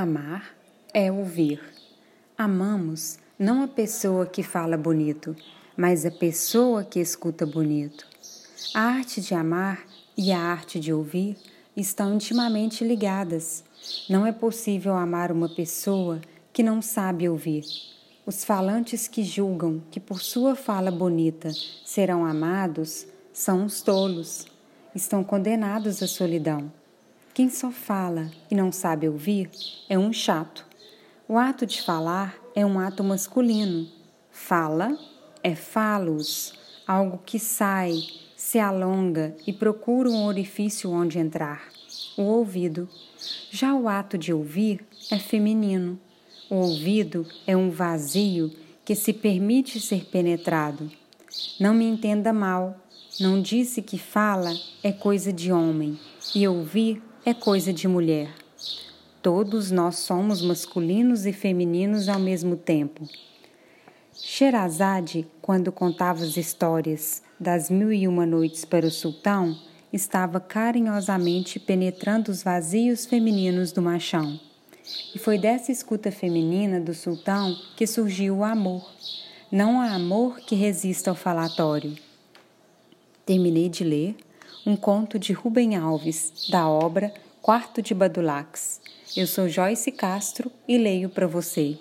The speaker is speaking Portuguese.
Amar é ouvir. Amamos não a pessoa que fala bonito, mas a pessoa que escuta bonito. A arte de amar e a arte de ouvir estão intimamente ligadas. Não é possível amar uma pessoa que não sabe ouvir. Os falantes que julgam que por sua fala bonita serão amados são os tolos. Estão condenados à solidão. Quem só fala e não sabe ouvir é um chato. O ato de falar é um ato masculino. Fala é falos, algo que sai, se alonga e procura um orifício onde entrar, o ouvido. Já o ato de ouvir é feminino. O ouvido é um vazio que se permite ser penetrado. Não me entenda mal, não disse que fala é coisa de homem e ouvir é coisa de mulher. Todos nós somos masculinos e femininos ao mesmo tempo. Sherazade, quando contava as histórias das mil e uma noites para o sultão, estava carinhosamente penetrando os vazios femininos do machão. E foi dessa escuta feminina do sultão que surgiu o amor. Não há amor que resista ao falatório. Terminei de ler um conto de Rubem Alves, da obra Quarto de Badulax. Eu sou Joyce Castro e leio para você.